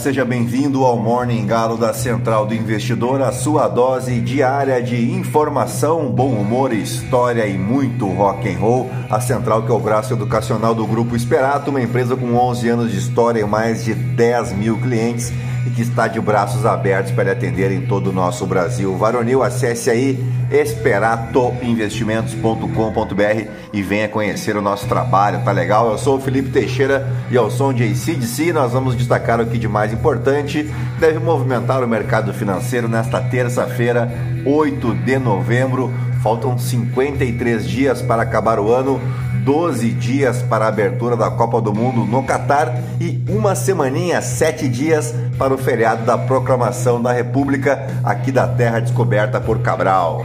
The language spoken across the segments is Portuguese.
seja bem-vindo ao Morning Galo da Central do Investidor, a sua dose diária de informação, bom humor, história e muito rock and roll. A Central que é o braço educacional do Grupo Esperato, uma empresa com 11 anos de história e mais de 10 mil clientes e que está de braços abertos para atender em todo o nosso Brasil. Varonil, acesse aí esperatoinvestimentos.com.br e venha conhecer o nosso trabalho, tá legal? Eu sou o Felipe Teixeira e ao som de ACDC nós vamos destacar o que de mais importante deve movimentar o mercado financeiro nesta terça-feira, 8 de novembro. Faltam 53 dias para acabar o ano 12 dias para a abertura da Copa do Mundo no Catar e uma semaninha, sete dias para o feriado da proclamação da República aqui da terra descoberta por Cabral.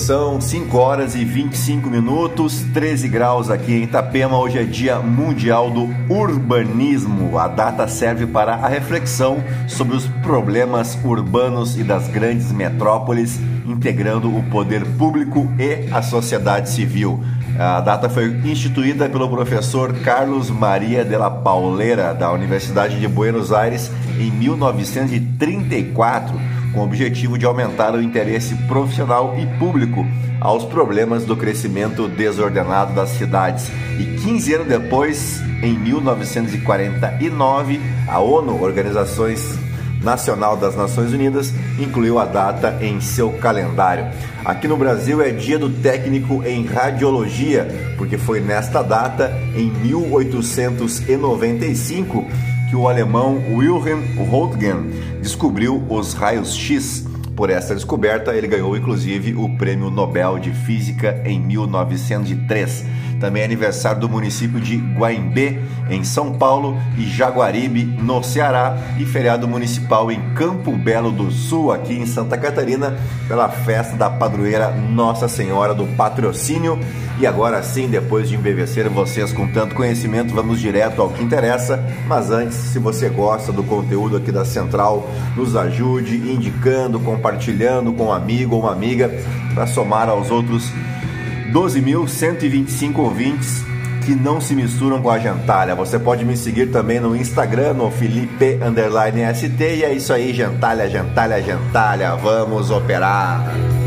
São 5 horas e 25 minutos, 13 graus aqui em Itapema. Hoje é Dia Mundial do Urbanismo. A data serve para a reflexão sobre os problemas urbanos e das grandes metrópoles, integrando o poder público e a sociedade civil. A data foi instituída pelo professor Carlos Maria de la Pauleira, da Universidade de Buenos Aires, em 1934 com o objetivo de aumentar o interesse profissional e público aos problemas do crescimento desordenado das cidades. E 15 anos depois, em 1949, a ONU, Organizações Nacional das Nações Unidas, incluiu a data em seu calendário. Aqui no Brasil é dia do técnico em radiologia, porque foi nesta data, em 1895, que o alemão Wilhelm Röntgen descobriu os raios X. Por essa descoberta, ele ganhou inclusive o Prêmio Nobel de Física em 1903. Também é aniversário do município de Guaimbê, em São Paulo, e Jaguaribe, no Ceará, e feriado municipal em Campo Belo do Sul, aqui em Santa Catarina, pela festa da padroeira Nossa Senhora do Patrocínio. E agora sim, depois de embevecer vocês com tanto conhecimento, vamos direto ao que interessa. Mas antes, se você gosta do conteúdo aqui da Central, nos ajude indicando, compartilhando com um amigo ou uma amiga para somar aos outros 12.125 ouvintes que não se misturam com a gentalha. Você pode me seguir também no Instagram, no Felipe. E é isso aí, gentalha, gentalha, gentalha. Vamos operar!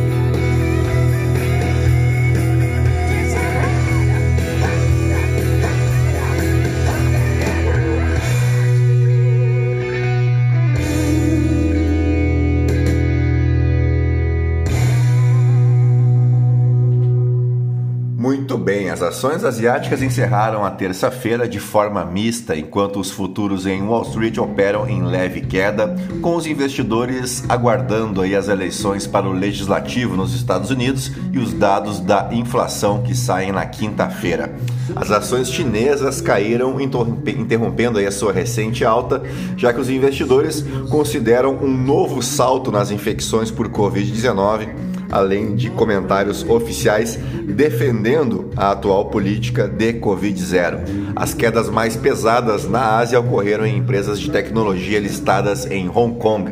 Ações asiáticas encerraram a terça-feira de forma mista, enquanto os futuros em Wall Street operam em leve queda, com os investidores aguardando aí as eleições para o legislativo nos Estados Unidos e os dados da inflação que saem na quinta-feira. As ações chinesas caíram, interrompendo aí a sua recente alta, já que os investidores consideram um novo salto nas infecções por Covid-19 além de comentários oficiais defendendo a atual política de Covid-0. As quedas mais pesadas na Ásia ocorreram em empresas de tecnologia listadas em Hong Kong.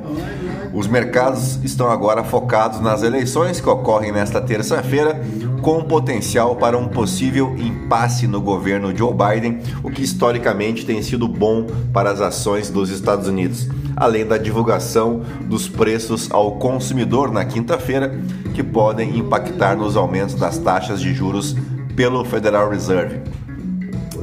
Os mercados estão agora focados nas eleições que ocorrem nesta terça-feira, com potencial para um possível impasse no governo Joe Biden, o que historicamente tem sido bom para as ações dos Estados Unidos além da divulgação dos preços ao consumidor na quinta-feira, que podem impactar nos aumentos das taxas de juros pelo Federal Reserve.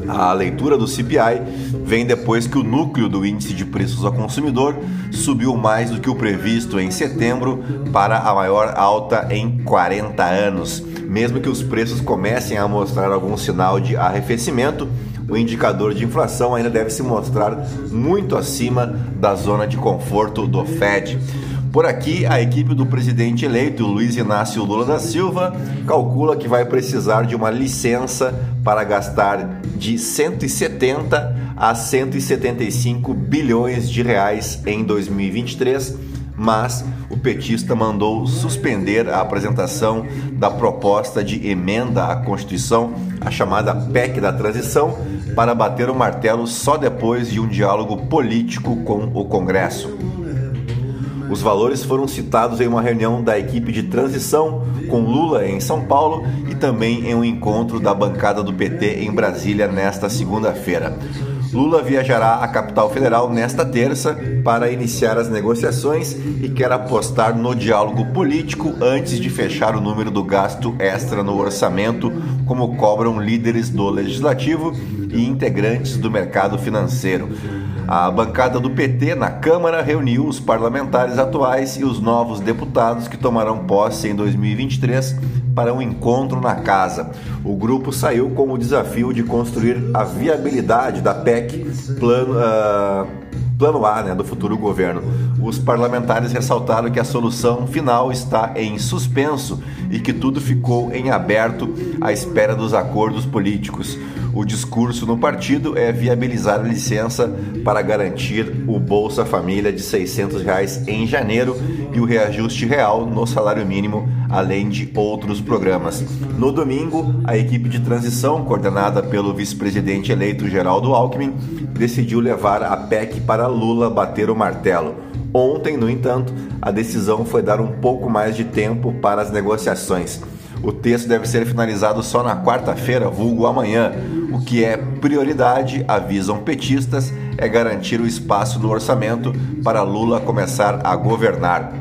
A leitura do CPI vem depois que o núcleo do índice de preços ao consumidor subiu mais do que o previsto em setembro para a maior alta em 40 anos. Mesmo que os preços comecem a mostrar algum sinal de arrefecimento, o indicador de inflação ainda deve se mostrar muito acima da zona de conforto do Fed. Por aqui, a equipe do presidente eleito, Luiz Inácio Lula da Silva, calcula que vai precisar de uma licença para gastar de 170 a 175 bilhões de reais em 2023, mas o petista mandou suspender a apresentação da proposta de emenda à Constituição, a chamada PEC da transição, para bater o martelo só depois de um diálogo político com o Congresso. Os valores foram citados em uma reunião da equipe de transição com Lula em São Paulo e também em um encontro da bancada do PT em Brasília nesta segunda-feira. Lula viajará à capital federal nesta terça para iniciar as negociações e quer apostar no diálogo político antes de fechar o número do gasto extra no orçamento, como cobram líderes do legislativo e integrantes do mercado financeiro. A bancada do PT na Câmara reuniu os parlamentares atuais e os novos deputados que tomarão posse em 2023 para um encontro na casa. O grupo saiu com o desafio de construir a viabilidade da PEC, plano. Uh plano A né, do futuro governo. Os parlamentares ressaltaram que a solução final está em suspenso e que tudo ficou em aberto à espera dos acordos políticos. O discurso no partido é viabilizar a licença para garantir o Bolsa Família de 600 reais em janeiro e o reajuste real no salário mínimo, além de outros programas. No domingo, a equipe de transição, coordenada pelo vice-presidente eleito Geraldo Alckmin, decidiu levar a PEC para Lula bater o martelo. Ontem, no entanto, a decisão foi dar um pouco mais de tempo para as negociações. O texto deve ser finalizado só na quarta-feira, vulgo amanhã. O que é prioridade, avisam petistas, é garantir o espaço no orçamento para Lula começar a governar.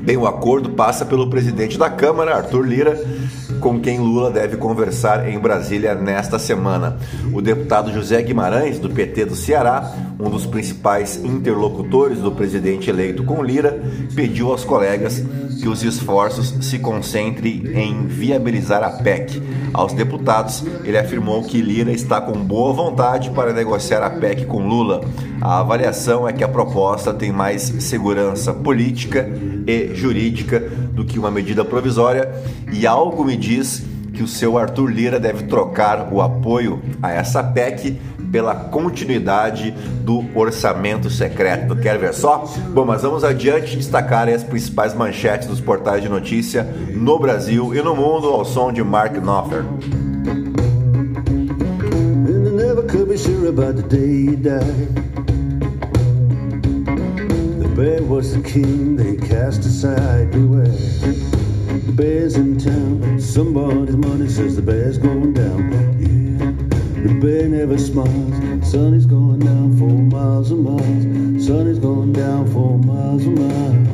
Bem, o acordo passa pelo presidente da Câmara, Arthur Lira, com quem Lula deve conversar em Brasília nesta semana. O deputado José Guimarães, do PT do Ceará, um dos principais interlocutores do presidente eleito com Lira, pediu aos colegas que os esforços se concentrem em viabilizar a PEC. Aos deputados, ele afirmou que Lira está com boa vontade para negociar a PEC com Lula. A avaliação é que a proposta tem mais segurança política e jurídica do que uma medida provisória e algo me diz que o seu Arthur Lira deve trocar o apoio a essa PEC pela continuidade do orçamento secreto. Quer ver só? Bom, mas vamos adiante destacar as principais manchetes dos portais de notícia no Brasil e no mundo ao som de Mark Knopfler. bear was the king they cast aside. Beware, the bear's in town. Somebody's money says the bear's going down. Yeah, the bear never smiles. Sun is going down for miles and miles. Sun is going down for miles and miles.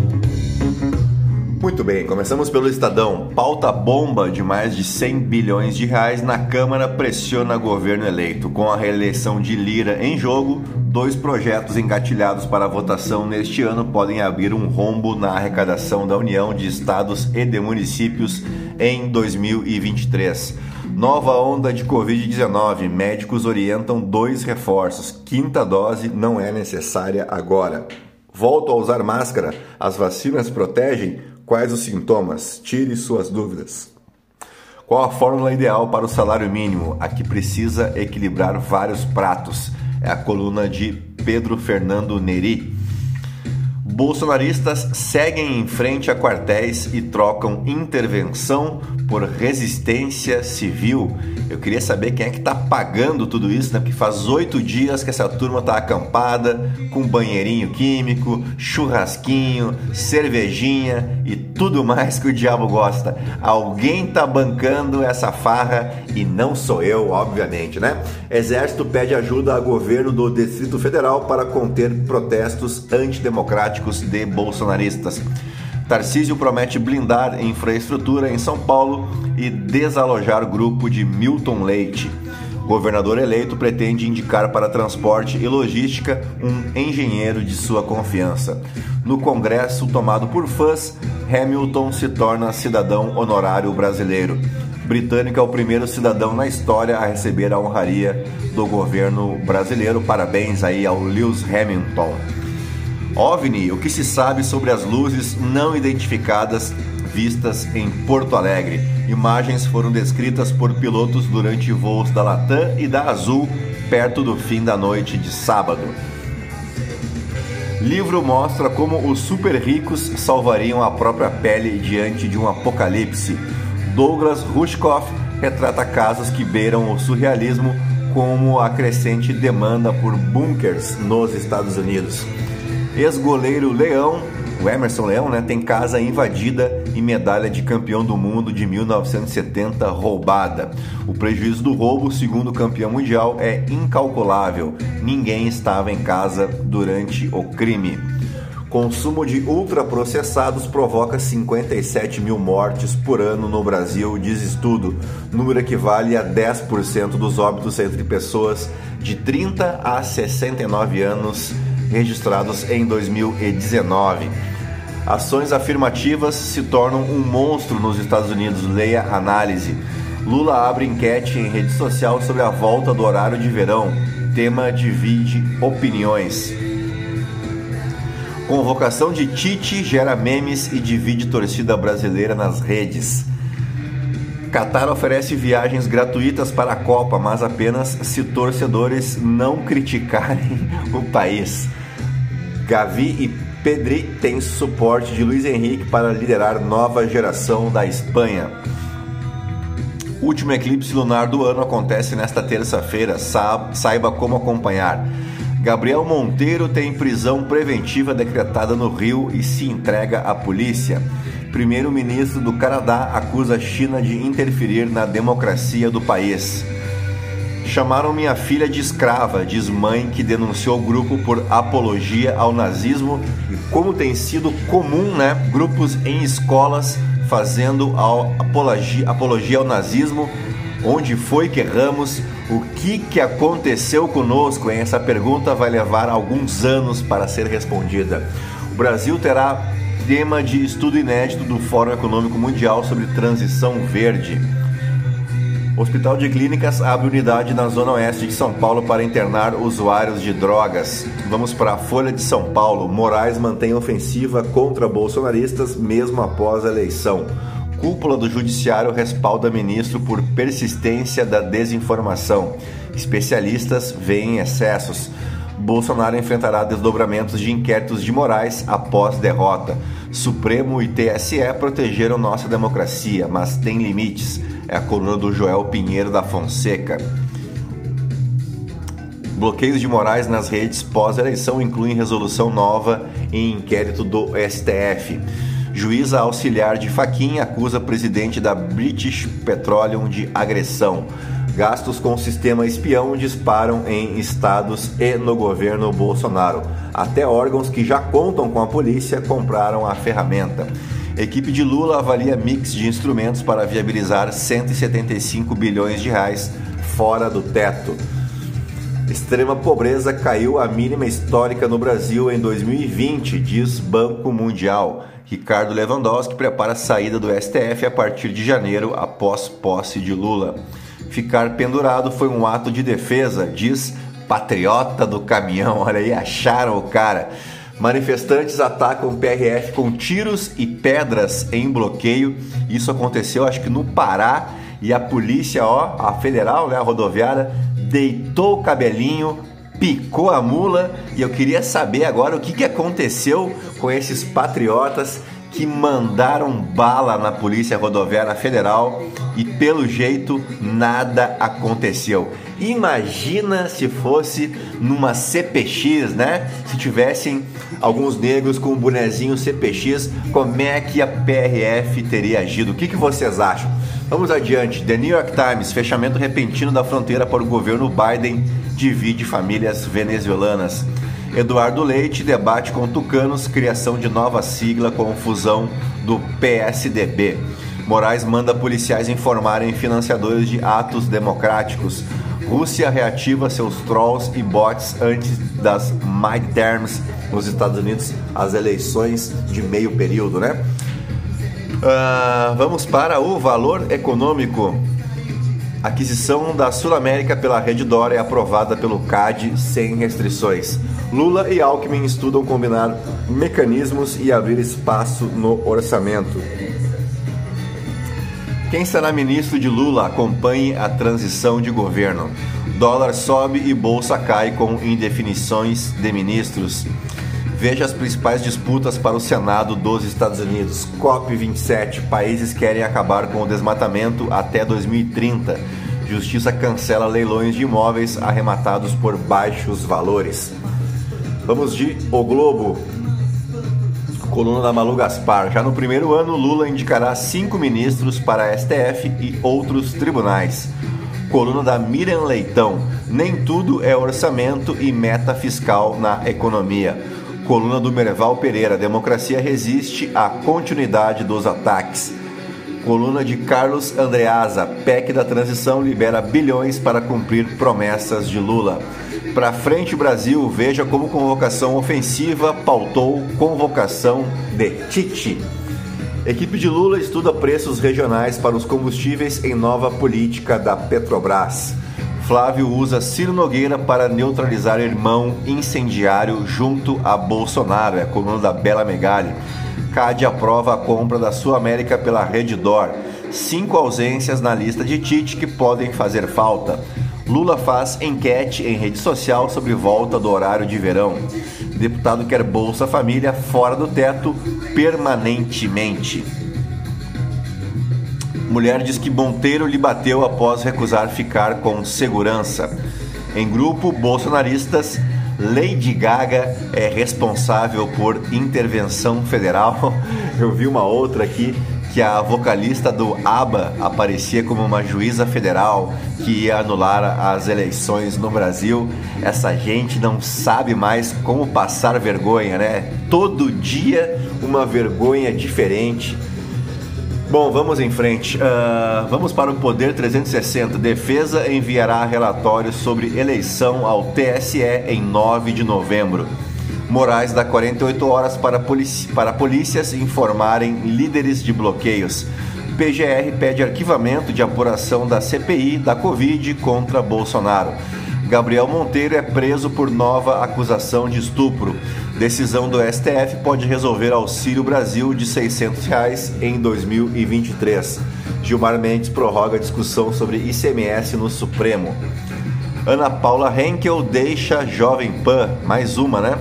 Muito bem, começamos pelo Estadão. Pauta bomba de mais de 100 bilhões de reais na Câmara pressiona governo eleito. Com a reeleição de Lira em jogo, Dois projetos engatilhados para votação neste ano podem abrir um rombo na arrecadação da União de Estados e de municípios em 2023. Nova onda de Covid-19. Médicos orientam dois reforços. Quinta dose não é necessária agora. Volto a usar máscara. As vacinas protegem? Quais os sintomas? Tire suas dúvidas. Qual a fórmula ideal para o salário mínimo? A que precisa equilibrar vários pratos é a coluna de Pedro Fernando Neri. Bolsonaristas seguem em frente a quartéis e trocam intervenção por resistência civil. Eu queria saber quem é que está pagando tudo isso, né? Porque faz oito dias que essa turma está acampada, com banheirinho químico, churrasquinho, cervejinha e tudo mais que o diabo gosta. Alguém está bancando essa farra e não sou eu, obviamente, né? Exército pede ajuda a governo do Distrito Federal para conter protestos antidemocráticos de bolsonaristas. Tarcísio promete blindar infraestrutura em São Paulo e desalojar grupo de Milton Leite. Governador eleito pretende indicar para transporte e logística um engenheiro de sua confiança. No Congresso tomado por fãs, Hamilton se torna cidadão honorário brasileiro. Britânico é o primeiro cidadão na história a receber a honraria do governo brasileiro. Parabéns aí ao Lewis Hamilton. OVNI, o que se sabe sobre as luzes não identificadas vistas em Porto Alegre. Imagens foram descritas por pilotos durante voos da Latam e da Azul perto do fim da noite de sábado. Livro mostra como os super ricos salvariam a própria pele diante de um apocalipse. Douglas Rushkoff retrata casos que beiram o surrealismo, como a crescente demanda por bunkers nos Estados Unidos. Ex-goleiro Leão, o Emerson Leão, né, tem casa invadida e medalha de campeão do mundo de 1970 roubada. O prejuízo do roubo, segundo o campeão mundial, é incalculável. Ninguém estava em casa durante o crime. Consumo de ultraprocessados provoca 57 mil mortes por ano no Brasil, diz estudo. Número equivale a 10% dos óbitos entre pessoas de 30 a 69 anos registrados em 2019. Ações afirmativas se tornam um monstro nos Estados Unidos. Leia análise. Lula abre enquete em rede social sobre a volta do horário de verão. Tema divide opiniões. Convocação de Tite gera memes e divide torcida brasileira nas redes. Qatar oferece viagens gratuitas para a Copa, mas apenas se torcedores não criticarem o país. Gavi e Pedri têm suporte de Luiz Henrique para liderar nova geração da Espanha. O último eclipse lunar do ano acontece nesta terça-feira. Saiba como acompanhar. Gabriel Monteiro tem prisão preventiva decretada no Rio e se entrega à polícia. Primeiro-ministro do Canadá acusa a China de interferir na democracia do país. Chamaram minha filha de escrava, diz mãe que denunciou o grupo por apologia ao nazismo e como tem sido comum, né, grupos em escolas fazendo apologia, apologia ao nazismo. Onde foi que erramos? O que, que aconteceu conosco? Hein? Essa pergunta vai levar alguns anos para ser respondida. O Brasil terá tema de estudo inédito do Fórum Econômico Mundial sobre transição verde. Hospital de Clínicas abre unidade na Zona Oeste de São Paulo para internar usuários de drogas. Vamos para a Folha de São Paulo. Moraes mantém ofensiva contra bolsonaristas mesmo após a eleição. Cúpula do Judiciário respalda ministro por persistência da desinformação. Especialistas veem excessos. Bolsonaro enfrentará desdobramentos de inquéritos de Moraes após derrota. Supremo e TSE protegeram nossa democracia, mas tem limites é a coluna do Joel Pinheiro da Fonseca. Bloqueios de Moraes nas redes pós-eleição incluem resolução nova em inquérito do STF. Juíza auxiliar de Faquinha acusa presidente da British Petroleum de agressão. Gastos com sistema espião disparam em estados e no governo Bolsonaro. Até órgãos que já contam com a polícia compraram a ferramenta. Equipe de Lula avalia mix de instrumentos para viabilizar 175 bilhões de reais fora do teto. Extrema pobreza caiu à mínima histórica no Brasil em 2020, diz Banco Mundial. Ricardo Lewandowski prepara a saída do STF a partir de janeiro, após posse de Lula. Ficar pendurado foi um ato de defesa, diz patriota do caminhão. Olha aí, acharam o cara. Manifestantes atacam PRF com tiros e pedras em bloqueio. Isso aconteceu, acho que no Pará, e a polícia, ó, a federal, né, a rodoviária, deitou o cabelinho, picou a mula. E eu queria saber agora o que, que aconteceu com esses patriotas que mandaram bala na Polícia Rodoviária Federal e pelo jeito nada aconteceu. Imagina se fosse numa CPX, né? Se tivessem alguns negros com um bonezinho CPX, como é que a PRF teria agido? O que, que vocês acham? Vamos adiante. The New York Times: fechamento repentino da fronteira para o governo Biden divide famílias venezuelanas. Eduardo Leite debate com tucanos criação de nova sigla com fusão do PSDB. Moraes manda policiais informarem financiadores de atos democráticos. Rússia reativa seus trolls e bots antes das midterms nos Estados Unidos, as eleições de meio período, né? Uh, vamos para o valor econômico. Aquisição da Sul América pela Rede Dor é aprovada pelo CAD sem restrições. Lula e Alckmin estudam combinar mecanismos e abrir espaço no orçamento. Quem será ministro de Lula acompanhe a transição de governo. Dólar sobe e bolsa cai com indefinições de ministros. Veja as principais disputas para o Senado dos Estados Unidos. COP27. Países querem acabar com o desmatamento até 2030. Justiça cancela leilões de imóveis arrematados por baixos valores. Vamos de O Globo. Coluna da Malu Gaspar. Já no primeiro ano, Lula indicará cinco ministros para STF e outros tribunais. Coluna da Miriam Leitão. Nem tudo é orçamento e meta fiscal na economia. Coluna do Merval Pereira. Democracia resiste à continuidade dos ataques. Coluna de Carlos Andreasa. PEC da transição libera bilhões para cumprir promessas de Lula. Para frente Brasil, veja como convocação ofensiva pautou convocação de Tite. Equipe de Lula estuda preços regionais para os combustíveis em nova política da Petrobras. Flávio usa Ciro Nogueira para neutralizar irmão incendiário junto a Bolsonaro. É a coluna da Bela Megali. CAD aprova a compra da Sul América pela Rede Dor. Cinco ausências na lista de Tite que podem fazer falta. Lula faz enquete em rede social sobre volta do horário de verão. Deputado quer Bolsa Família fora do teto permanentemente. Mulher diz que Monteiro lhe bateu após recusar ficar com segurança. Em grupo, bolsonaristas, Lady Gaga é responsável por intervenção federal. Eu vi uma outra aqui que a vocalista do ABBA aparecia como uma juíza federal que ia anular as eleições no Brasil. Essa gente não sabe mais como passar vergonha, né? Todo dia uma vergonha diferente. Bom, vamos em frente. Uh, vamos para o Poder 360. Defesa enviará relatório sobre eleição ao TSE em 9 de novembro. Moraes dá 48 horas para, para polícias informarem líderes de bloqueios. PGR pede arquivamento de apuração da CPI da Covid contra Bolsonaro. Gabriel Monteiro é preso por nova acusação de estupro. Decisão do STF pode resolver Auxílio Brasil de 600 reais em 2023. Gilmar Mendes prorroga discussão sobre ICMS no Supremo. Ana Paula Henkel deixa Jovem Pan, mais uma, né?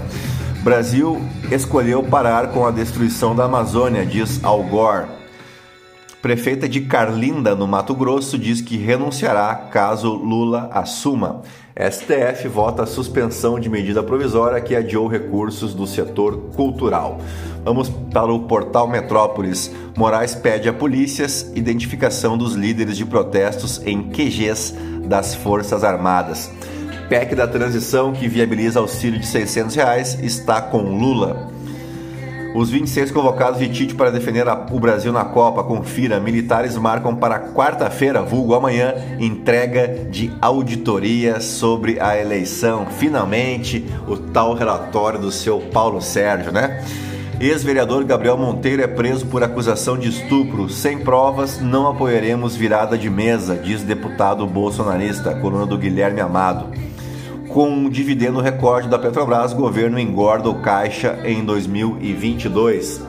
Brasil escolheu parar com a destruição da Amazônia, diz Al Gore. Prefeita de Carlinda, no Mato Grosso, diz que renunciará caso Lula assuma. STF vota a suspensão de medida provisória que adiou recursos do setor cultural. Vamos para o portal Metrópolis. Moraes pede a polícias identificação dos líderes de protestos em QGs das Forças Armadas. PEC da transição que viabiliza auxílio de 600 reais está com Lula. Os 26 convocados de Tite para defender a, o Brasil na Copa, confira, militares marcam para quarta-feira, vulgo amanhã, entrega de auditoria sobre a eleição. Finalmente, o tal relatório do seu Paulo Sérgio, né? Ex-vereador Gabriel Monteiro é preso por acusação de estupro. Sem provas, não apoiaremos virada de mesa, diz deputado bolsonarista, coluna do Guilherme Amado. Com um dividendo recorde da Petrobras, governo engorda o caixa em 2022.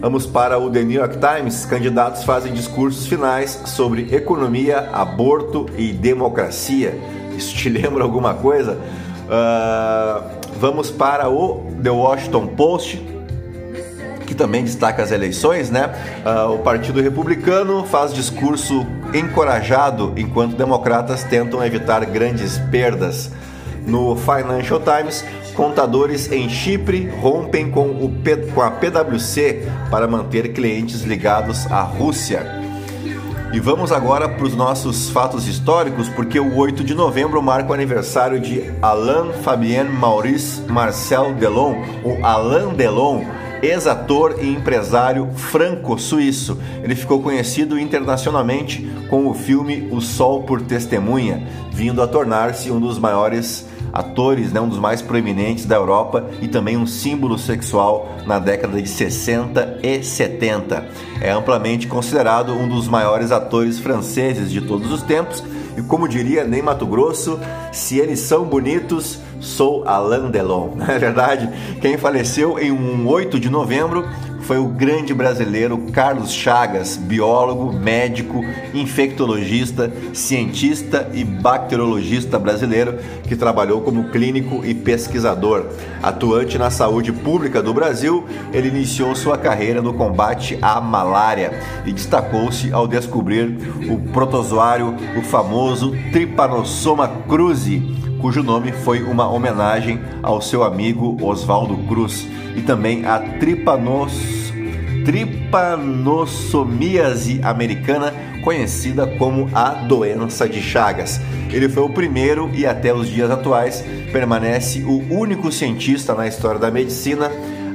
Vamos para o The New York Times. Candidatos fazem discursos finais sobre economia, aborto e democracia. Isso te lembra alguma coisa? Uh, vamos para o The Washington Post, que também destaca as eleições, né? Uh, o Partido Republicano faz discurso encorajado enquanto democratas tentam evitar grandes perdas. No Financial Times, contadores em Chipre rompem com, o, com a PwC para manter clientes ligados à Rússia. E vamos agora para os nossos fatos históricos, porque o 8 de novembro marca o aniversário de Alain Fabien Maurice Marcel Delon, o Alain Delon, ex-ator e empresário franco-suíço. Ele ficou conhecido internacionalmente com o filme O Sol por Testemunha, vindo a tornar-se um dos maiores atores, né, um dos mais proeminentes da Europa e também um símbolo sexual na década de 60 e 70. É amplamente considerado um dos maiores atores franceses de todos os tempos e como diria Ney Mato Grosso, se eles são bonitos, sou Alain Delon. Não é verdade? Quem faleceu em um 8 de novembro foi o grande brasileiro Carlos Chagas, biólogo, médico, infectologista, cientista e bacteriologista brasileiro que trabalhou como clínico e pesquisador. Atuante na saúde pública do Brasil, ele iniciou sua carreira no combate à malária e destacou-se ao descobrir o protozoário, o famoso Trypanosoma cruzi cujo nome foi uma homenagem ao seu amigo Oswaldo Cruz, e também a tripanos, tripanossomíase americana, conhecida como a doença de Chagas. Ele foi o primeiro e até os dias atuais permanece o único cientista na história da medicina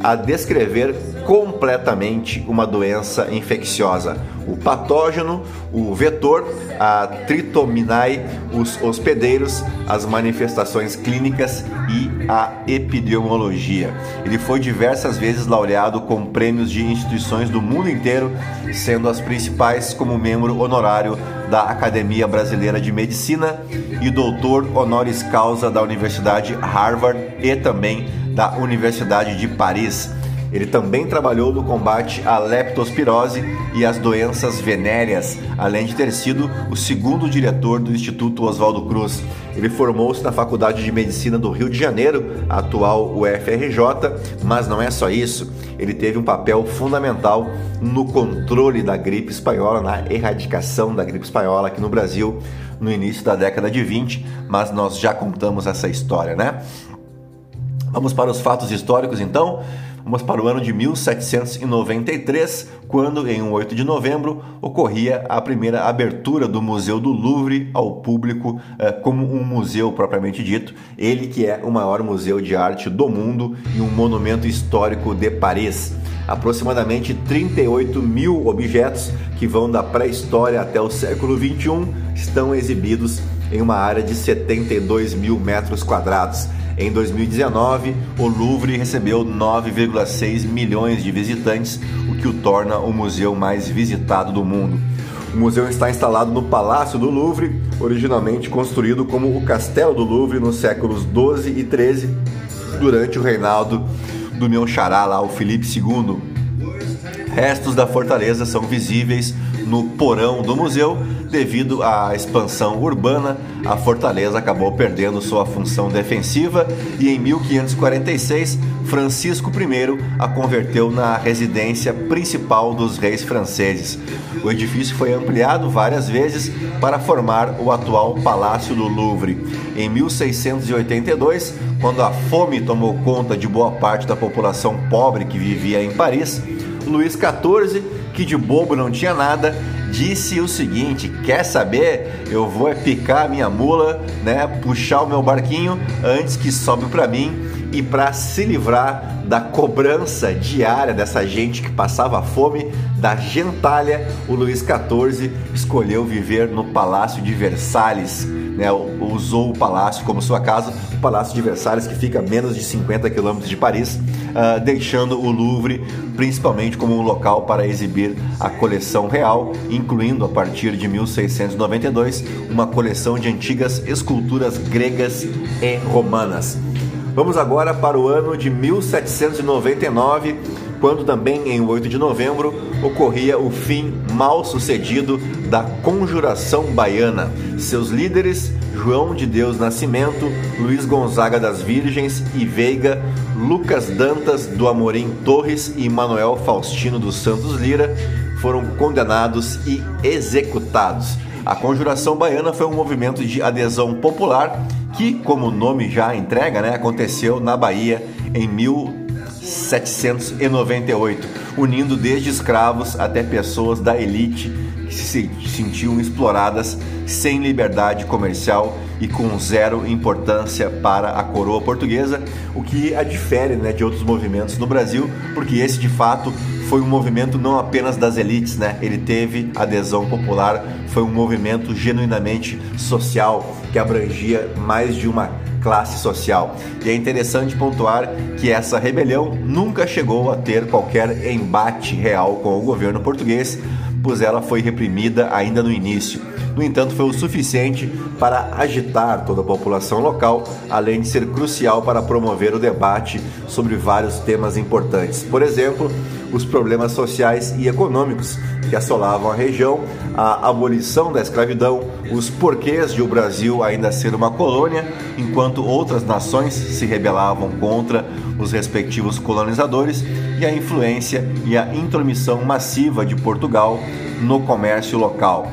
a descrever completamente uma doença infecciosa. O patógeno, o vetor, a tritominae, os hospedeiros, as manifestações clínicas e a epidemiologia. Ele foi diversas vezes laureado com prêmios de instituições do mundo inteiro, sendo as principais como membro honorário da Academia Brasileira de Medicina e doutor honoris causa da Universidade Harvard e também da Universidade de Paris. Ele também trabalhou no combate à leptospirose e às doenças venéreas, além de ter sido o segundo diretor do Instituto Oswaldo Cruz. Ele formou-se na Faculdade de Medicina do Rio de Janeiro, atual UFRJ, mas não é só isso. Ele teve um papel fundamental no controle da gripe espanhola, na erradicação da gripe espanhola aqui no Brasil no início da década de 20, mas nós já contamos essa história, né? Vamos para os fatos históricos então. Vamos para o ano de 1793, quando, em 8 de novembro, ocorria a primeira abertura do Museu do Louvre ao público eh, como um museu propriamente dito. Ele que é o maior museu de arte do mundo e um monumento histórico de Paris. Aproximadamente 38 mil objetos que vão da pré-história até o século 21 estão exibidos em uma área de 72 mil metros quadrados. Em 2019, o Louvre recebeu 9,6 milhões de visitantes, o que o torna o museu mais visitado do mundo. O museu está instalado no Palácio do Louvre, originalmente construído como o Castelo do Louvre nos séculos 12 e 13, durante o reinado do meu xará lá, o Felipe II. Restos da fortaleza são visíveis no porão do museu. Devido à expansão urbana, a fortaleza acabou perdendo sua função defensiva e em 1546 Francisco I a converteu na residência principal dos reis franceses. O edifício foi ampliado várias vezes para formar o atual Palácio do Louvre. Em 1682, quando a fome tomou conta de boa parte da população pobre que vivia em Paris, Luís XIV, que de bobo não tinha nada, disse o seguinte: quer saber? Eu vou é picar a minha mula, né? Puxar o meu barquinho antes que sobe para mim e para se livrar da cobrança diária dessa gente que passava fome, da gentalha, o Luís XIV escolheu viver no Palácio de Versalhes. Né, usou o palácio como sua casa, o Palácio de Versalhes, que fica a menos de 50 quilômetros de Paris, uh, deixando o Louvre principalmente como um local para exibir a coleção real, incluindo a partir de 1692 uma coleção de antigas esculturas gregas e romanas. Vamos agora para o ano de 1799, quando também em 8 de novembro ocorria o fim mal sucedido da Conjuração Baiana. Seus líderes, João de Deus Nascimento, Luiz Gonzaga das Virgens e Veiga, Lucas Dantas do Amorim Torres e Manuel Faustino dos Santos Lira, foram condenados e executados. A Conjuração Baiana foi um movimento de adesão popular que, como o nome já entrega, né, aconteceu na Bahia em 1798, unindo desde escravos até pessoas da elite que se sentiam exploradas sem liberdade comercial e com zero importância para a coroa portuguesa, o que a difere né, de outros movimentos no Brasil, porque esse de fato foi um movimento não apenas das elites, né? Ele teve adesão popular, foi um movimento genuinamente social que abrangia mais de uma classe social. E é interessante pontuar que essa rebelião nunca chegou a ter qualquer embate real com o governo português, pois ela foi reprimida ainda no início. No entanto, foi o suficiente para agitar toda a população local, além de ser crucial para promover o debate sobre vários temas importantes. Por exemplo, os problemas sociais e econômicos que assolavam a região, a abolição da escravidão, os porquês de o Brasil ainda ser uma colônia, enquanto outras nações se rebelavam contra os respectivos colonizadores, e a influência e a intromissão massiva de Portugal no comércio local.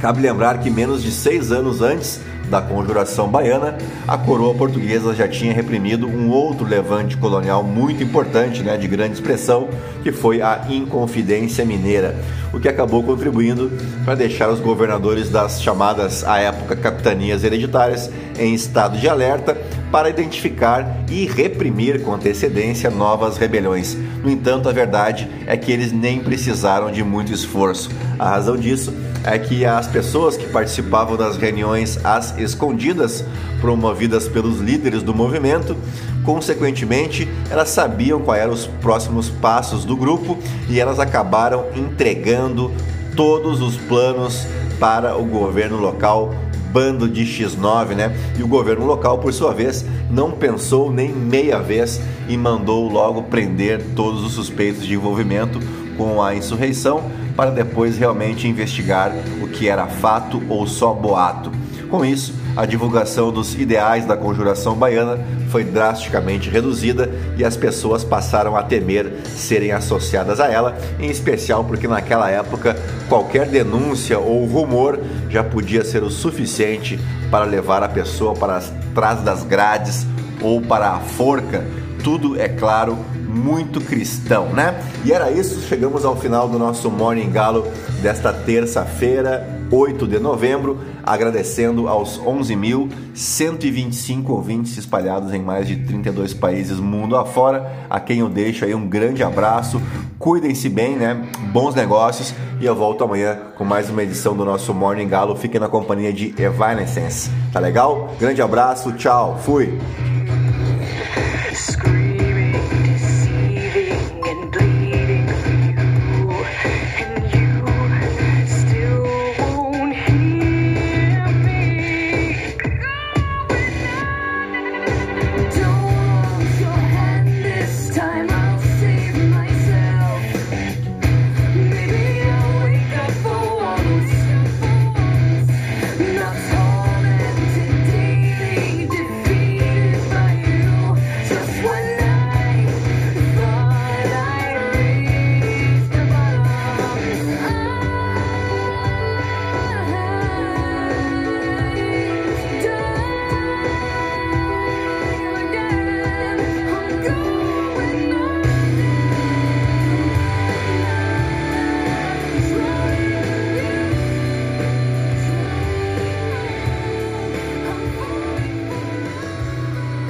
Cabe lembrar que menos de seis anos antes da Conjuração Baiana, a coroa portuguesa já tinha reprimido um outro levante colonial muito importante, né, de grande expressão, que foi a Inconfidência Mineira, o que acabou contribuindo para deixar os governadores das chamadas, à época, capitanias hereditárias em estado de alerta para identificar e reprimir com antecedência novas rebeliões. No entanto, a verdade é que eles nem precisaram de muito esforço. A razão disso é que as pessoas que participavam das reuniões às escondidas, promovidas pelos líderes do movimento, consequentemente, elas sabiam quais eram os próximos passos do grupo e elas acabaram entregando todos os planos para o governo local bando de X9, né? E o governo local, por sua vez, não pensou nem meia vez e mandou logo prender todos os suspeitos de envolvimento com a insurreição para depois realmente investigar o que era fato ou só boato. Com isso, a divulgação dos ideais da conjuração baiana foi drasticamente reduzida e as pessoas passaram a temer serem associadas a ela, em especial porque naquela época qualquer denúncia ou rumor já podia ser o suficiente para levar a pessoa para trás das grades ou para a forca. Tudo, é claro, muito cristão, né? E era isso, chegamos ao final do nosso Morning Galo desta terça-feira, 8 de novembro, agradecendo aos 11.125 ouvintes espalhados em mais de 32 países mundo afora, a quem eu deixo aí um grande abraço, cuidem-se bem, né? Bons negócios e eu volto amanhã com mais uma edição do nosso Morning Galo. Fiquem na companhia de Evanescence, tá legal? Grande abraço, tchau, fui!